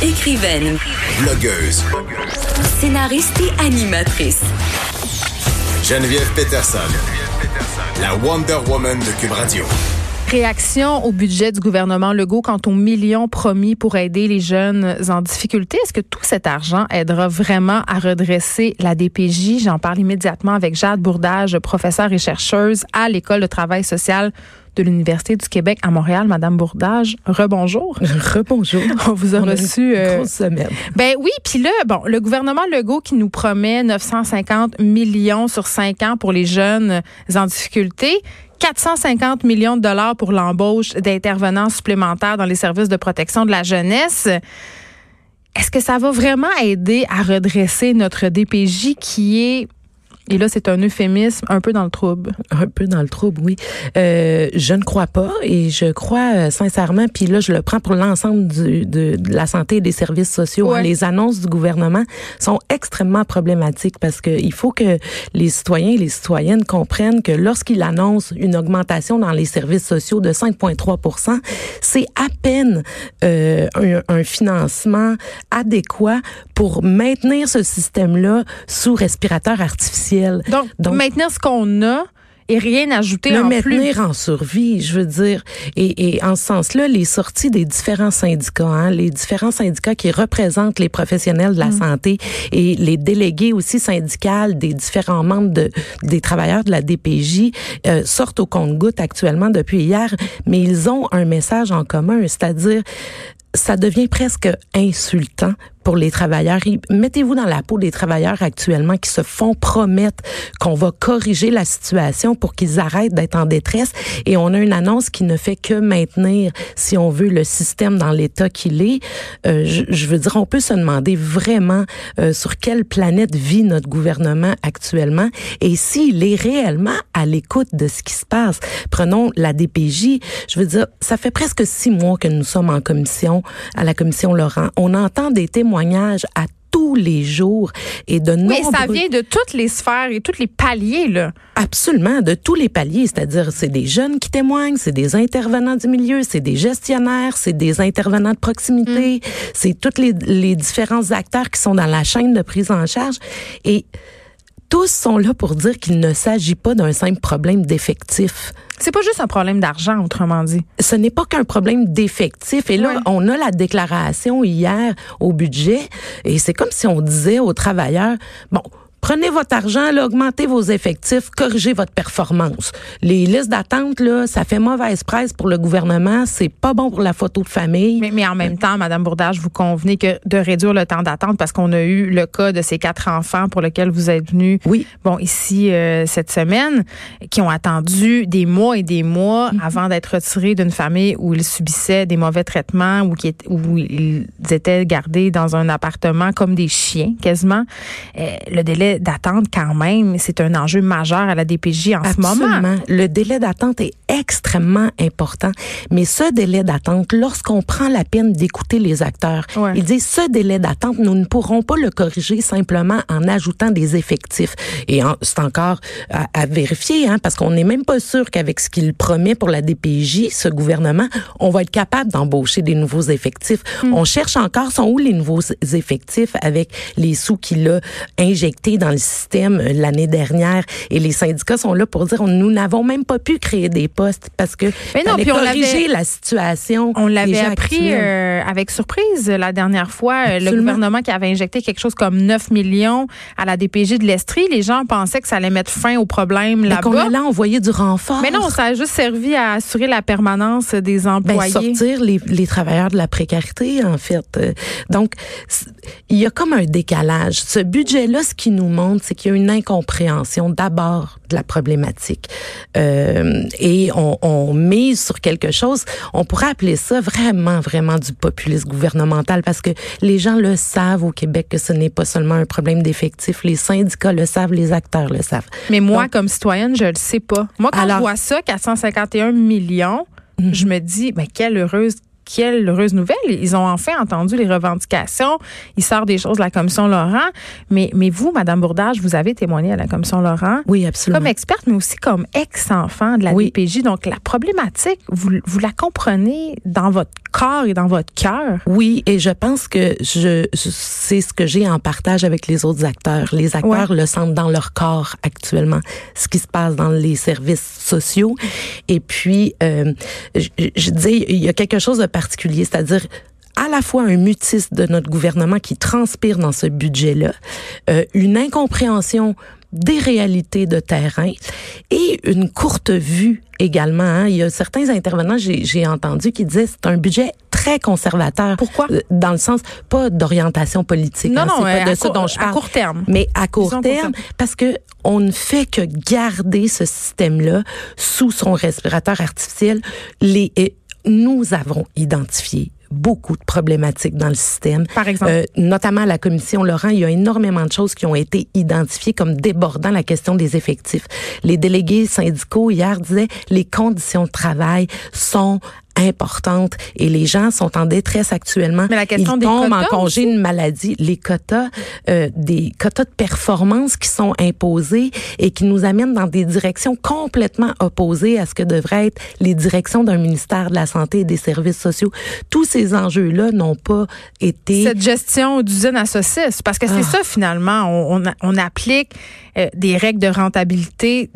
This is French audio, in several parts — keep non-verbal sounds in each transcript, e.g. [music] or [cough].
Écrivaine, Blogueuse. scénariste et animatrice. Geneviève Peterson. La Wonder Woman de Cube Radio. Réaction au budget du gouvernement Legault quant aux millions promis pour aider les jeunes en difficulté. Est-ce que tout cet argent aidera vraiment à redresser la DPJ? J'en parle immédiatement avec Jade Bourdage, professeure et chercheuse à l'École de travail social de l'Université du Québec à Montréal. Madame Bourdage, rebonjour. [laughs] Rebonjour. On vous a On a reçu. une euh, grosse semaine. ben oui, puis là, bon, le gouvernement Legault qui nous promet 950 millions sur cinq ans pour les jeunes en difficulté. 450 millions de dollars pour l'embauche d'intervenants supplémentaires dans les services de protection de la jeunesse. Est-ce que ça va vraiment aider à redresser notre DPJ qui est, et là c'est un euphémisme, un peu dans le trouble? Un peu dans le trouble, oui. Euh, je ne crois pas et je crois euh, sincèrement, puis là je le prends pour l'ensemble du- de, de la santé et des services sociaux. Ouais. hein. Les annonces du gouvernement sont extrêmement problématiques parce que il faut que les citoyens et les citoyennes comprennent que lorsqu'il annonce une augmentation dans les services sociaux de 5,3 c'est à peine euh, un, un financement adéquat pour maintenir ce système-là sous respirateur artificiel. Donc, Donc- maintenir ce qu'on a et rien ajouter le en plus. maintenir en survie, je veux dire. Et, et en ce sens-là, les sorties des différents syndicats, hein, les différents syndicats qui représentent les professionnels de la Mm. santé et les délégués aussi syndicales des différents membres de, des travailleurs de la DPJ euh, sortent au compte-goutte actuellement depuis hier, mais ils ont un message en commun, c'est-à-dire ça devient presque insultant pour les travailleurs. Et Mettez-vous dans la peau des travailleurs actuellement qui se font promettre qu'on va corriger la situation pour qu'ils arrêtent d'être en détresse. Et on a une annonce qui ne fait que maintenir, si on veut, le système dans l'état qu'il est. Euh, je, je veux dire, on peut se demander vraiment euh, sur quelle planète vit notre gouvernement actuellement et s'il est réellement à l'écoute de ce qui se passe. Prenons la DPJ. Je veux dire, ça fait presque six mois que nous sommes en commission, à la commission Laurent. On entend des témoignages à tous les jours et de Mais ça nombreux- vient de toutes les sphères et tous les paliers, là. Absolument, de tous les paliers, c'est-à-dire c'est des jeunes qui témoignent, c'est des intervenants du milieu, c'est des gestionnaires, c'est des intervenants de proximité, c'est tous les, les différents acteurs qui sont dans la chaîne de prise en charge et tous sont là pour dire qu'il ne s'agit pas d'un simple problème d'effectifs. C'est pas juste un problème d'argent, autrement dit. Ce n'est pas qu'un problème d'effectifs. Et là, Ouais. on a la déclaration hier au budget et c'est comme si on disait aux travailleurs, bon, Prenez votre argent, là, augmentez vos effectifs, corrigez votre performance. Les listes d'attente, là, ça fait mauvaise presse pour le gouvernement, c'est pas bon pour la photo de famille. Mais, mais en même temps, Madame Bourdage, vous convenez que de réduire le temps d'attente, parce qu'on a eu le cas de ces quatre enfants pour lesquels vous êtes venus, Oui. bon, ici euh, cette semaine, qui ont attendu des mois et des mois Mhm. avant d'être retirés d'une famille où ils subissaient des mauvais traitements, ou qui où ils étaient gardés dans un appartement comme des chiens, quasiment. Euh, le délai d'attente, quand même, c'est un enjeu majeur à la DPJ en ce moment. Le délai d'attente est extrêmement important. Mais ce délai d'attente, lorsqu'on prend la peine d'écouter les acteurs, Ouais. ils disent ce délai d'attente, nous ne pourrons pas le corriger simplement en ajoutant des effectifs. Et en- c'est encore à, à vérifier, hein, parce qu'on n'est même pas sûr qu'avec ce qu'il promet pour la DPJ, ce gouvernement, on va être capable d'embaucher des nouveaux effectifs. On cherche encore, sont où les nouveaux effectifs avec les sous qu'il a injectés dans le système euh, l'année dernière? Et les syndicats sont là pour dire, nous n'avons même pas pu créer des parce que Mais non, puis on corriger la situation. On l'avait appris euh, avec surprise la dernière fois. Euh, Le gouvernement qui avait injecté quelque chose comme 9 millions à la DPJ de l'Estrie. Les gens pensaient que ça allait mettre fin au problème Mais qu'on là-bas. allait envoyer du renfort. Mais non, ça a juste servi à assurer la permanence des Ben, employés. sortir les, les travailleurs de la précarité, en fait. Euh, Donc, il y a comme un décalage. Ce budget-là, ce qui nous montre, c'est qu'il y a une incompréhension d'abord de la problématique. Euh, et on, on mise sur quelque chose, on pourrait appeler ça vraiment, vraiment du populisme gouvernemental parce que les gens le savent au Québec que ce n'est pas seulement un problème d'effectifs. Les syndicats le savent, les acteurs le savent. Mais moi, Donc- comme citoyenne, je le sais pas. Moi, quand Alors- je vois ça, 451 millions, je me dis, ben, quelle heureuse quelle heureuse nouvelle. Ils ont enfin entendu les revendications. Ils sortent des choses de la commission Laurent. Mais, mais vous, Madame Bourdage, vous avez témoigné à la commission Laurent. Oui, absolument. Comme experte, mais aussi comme ex-enfant de la Oui. DPJ. Donc, la problématique, vous, vous la comprenez dans votre corps et dans votre cœur? Oui, et je pense que je, je- c'est ce que j'ai en partage avec les autres acteurs. Les acteurs le sentent dans leur corps actuellement, ce qui se passe dans les services sociaux. Et puis, euh, je, je dis, il y a quelque chose de particulier, c'est-à-dire à la fois un mutisme de notre gouvernement qui transpire dans ce budget-là, euh, une incompréhension des réalités de terrain et une courte vue également. hein. Il y a certains intervenants, j'ai entendu, qui disaient c'est un budget très conservateur. Pourquoi? Euh, Dans le sens, pas d'orientation politique. Non, hein, non, c'est pas de à ça court- dont je à parle. court terme. Mais à court Disons terme, court parce que on ne fait que garder ce système-là sous son respirateur artificiel. Les, nous avons identifié beaucoup de problématiques dans le système. Par exemple? Euh, notamment à la commission Laurent, il y a énormément de choses qui ont été identifiées comme débordant la question des effectifs. Les délégués syndicaux hier disaient les conditions de travail sont importantes et les gens sont en détresse actuellement. Mais la question Ils des tombent en quotas congé aussi. une maladie. Les quotas, euh, des quotas de performance qui sont imposés et qui nous amènent dans des directions complètement opposées à ce que devraient être les directions d'un ministère de la Santé et des Services sociaux. Tous ces enjeux-là n'ont pas été... cette gestion d'usine à saucisses. Parce que c'est Ah. ça, finalement. On, on, on applique euh, des règles de rentabilité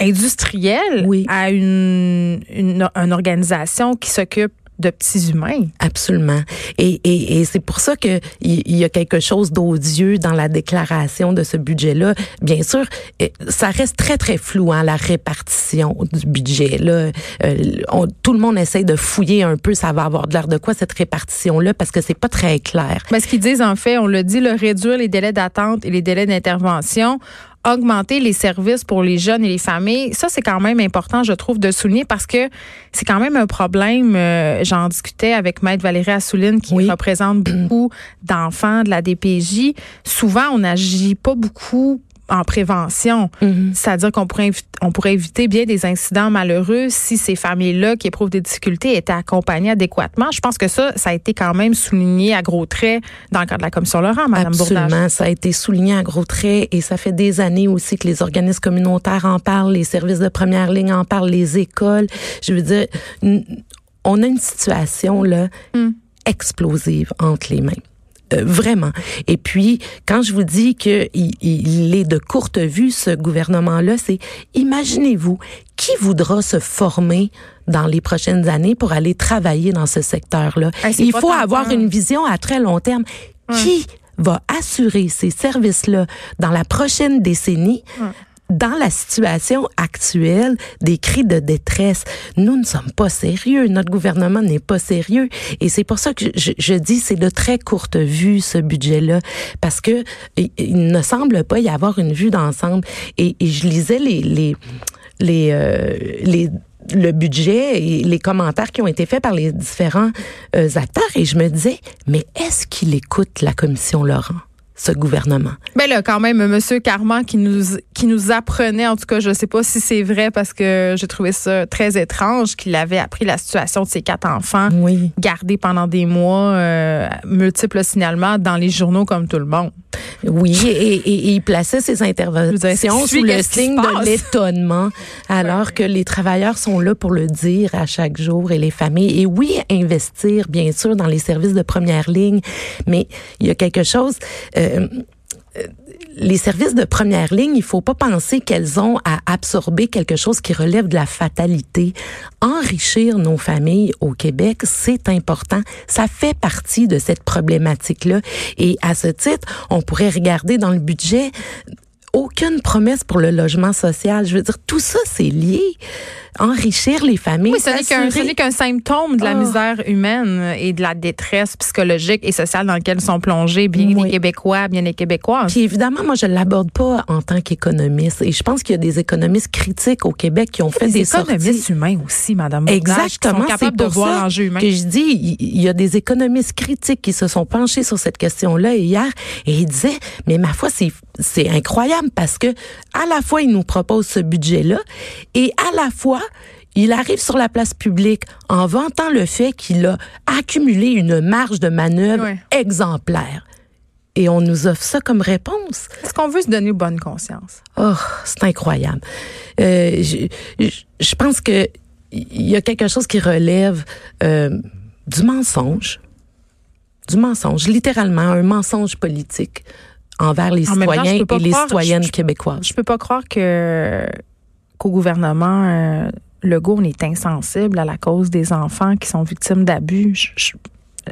industrielle Oui. à une, une, une organisation qui s'occupe de petits humains. Absolument. Et, et, et c'est pour ça que il il y a quelque chose d'odieux dans la déclaration de ce budget-là. Bien sûr, eh, ça reste très très flou hein, la répartition du budget. Là, Euh, on- tout le monde essaye de fouiller un peu, ça va avoir de l'air de quoi cette répartition-là parce que c'est pas très clair. Mais ce qu'ils disent, en fait, on le dit, le réduire les délais d'attente et les délais d'intervention, augmenter les services pour les jeunes et les familles, ça, c'est quand même important, je trouve, de souligner parce que c'est quand même un problème. euh, J'en discutais avec Maître Valérie Assouline, qui Oui. représente beaucoup d'enfants de la DPJ. Souvent, on n'agit pas beaucoup en prévention. C'est-à-dire qu'on pourrait, évi- on pourrait éviter bien des incidents malheureux si ces familles-là qui éprouvent des difficultés étaient accompagnées adéquatement. Je pense que ça, ça a été quand même souligné à gros traits dans le cadre de la commission Laurent, Madame Bourdage. Absolument, ça a été souligné à gros traits et ça fait des années aussi que les organismes communautaires en parlent, les services de première ligne en parlent, les écoles. Je veux dire, on a une situation là Hmm. explosive entre les mains. Euh, vraiment. Et puis, quand je vous dis que il, il est de courte vue, ce gouvernement-là, c'est imaginez-vous qui voudra se former dans les prochaines années pour aller travailler dans ce secteur-là? Hey, c'est il faut avoir une vision à très long terme. Qui va assurer ces services-là dans la prochaine décennie? Dans la situation actuelle des cris de détresse, nous ne sommes pas sérieux. Notre gouvernement n'est pas sérieux. Et c'est pour ça que je, je dis c'est de très courte vue, ce budget-là. Parce que il, ne semble pas y avoir une vue d'ensemble. Et, et je lisais les, les, les, euh, les le budget et les commentaires qui ont été faits par les différents euh, acteurs et je me disais mais est-ce qu'il écoute la commission Laurent? Ce gouvernement Ben là, quand même, Monsieur Carman qui nous qui nous apprenait, en tout cas, je sais pas si c'est vrai parce que j'ai trouvé ça très étrange qu'il avait appris la situation de ses quatre enfants Oui. gardés pendant des mois, euh, multiples signalements dans les journaux comme tout le monde. Oui, et, et- et il plaçait ses interventions sous le signe de l'étonnement, alors que les travailleurs sont là pour le dire à chaque jour et les familles. Et oui, investir, bien sûr, dans les services de première ligne, mais il y a quelque chose... euh, euh, les services de première ligne, il faut pas penser qu'elles ont à absorber quelque chose qui relève de la fatalité. Enrichir nos familles au Québec, c'est important. Ça fait partie de cette problématique-là. Et à ce titre, on pourrait regarder dans le budget aucune promesse pour le logement social. Je veux dire, tout ça, c'est lié. Enrichir les familles. Oui, ce n'est qu'un symptôme de la Ah. misère humaine et de la détresse psychologique et sociale dans laquelle sont plongés bien Oui. les Québécois, bien les Québécoises. Puis évidemment, moi, je l'aborde pas en tant qu'économiste. Et je pense qu'il y a des économistes critiques au Québec qui ont fait des des sorties. économistes humains aussi, Madame Exactement, qui sont c'est capables de pour voir ça l'enjeu humain. que je dis, il y a des économistes critiques qui se sont penchés sur cette question-là hier et ils disaient, mais ma foi, c'est c'est incroyable parce que à la fois ils nous proposent ce budget-là et à la fois il arrive sur la place publique en vantant le fait qu'il a accumulé une marge de manœuvre exemplaire. Et on nous offre ça comme réponse. Est-ce qu'on veut se donner bonne conscience? Oh, c'est incroyable. Euh, je, je- je pense que il y a quelque chose qui relève euh, du mensonge, du mensonge, littéralement un mensonge politique envers les En temps, citoyens et les croire- citoyennes je- québécoises. Je peux pas croire que qu'au gouvernement euh, Legault, on est insensible à la cause des enfants qui sont victimes d'abus.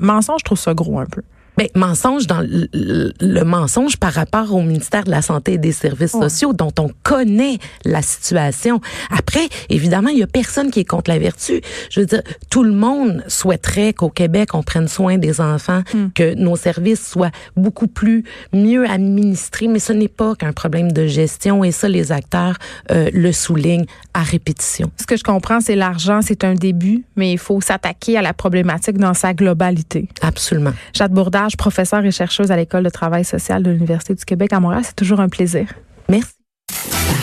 Mensonge, je trouve ça gros un peu. Ben, mensonge dans le, le- le mensonge par rapport au ministère de la Santé et des Services Ouais. sociaux dont on connaît la situation. Après, évidemment, il y a personne qui est contre la vertu. Je veux dire, tout le monde souhaiterait qu'au Québec, on prenne soin des enfants, Hmm. que nos services soient beaucoup plus mieux administrés, mais ce n'est pas qu'un problème de gestion et ça, les acteurs euh, le soulignent à répétition. Ce que je comprends, c'est l'argent, c'est un début, mais il faut s'attaquer à la problématique dans sa globalité. Absolument. Jade Bourdage, professeure et chercheuse à l'École de travail social de l'Université du Québec à Montréal, c'est toujours un plaisir. Merci.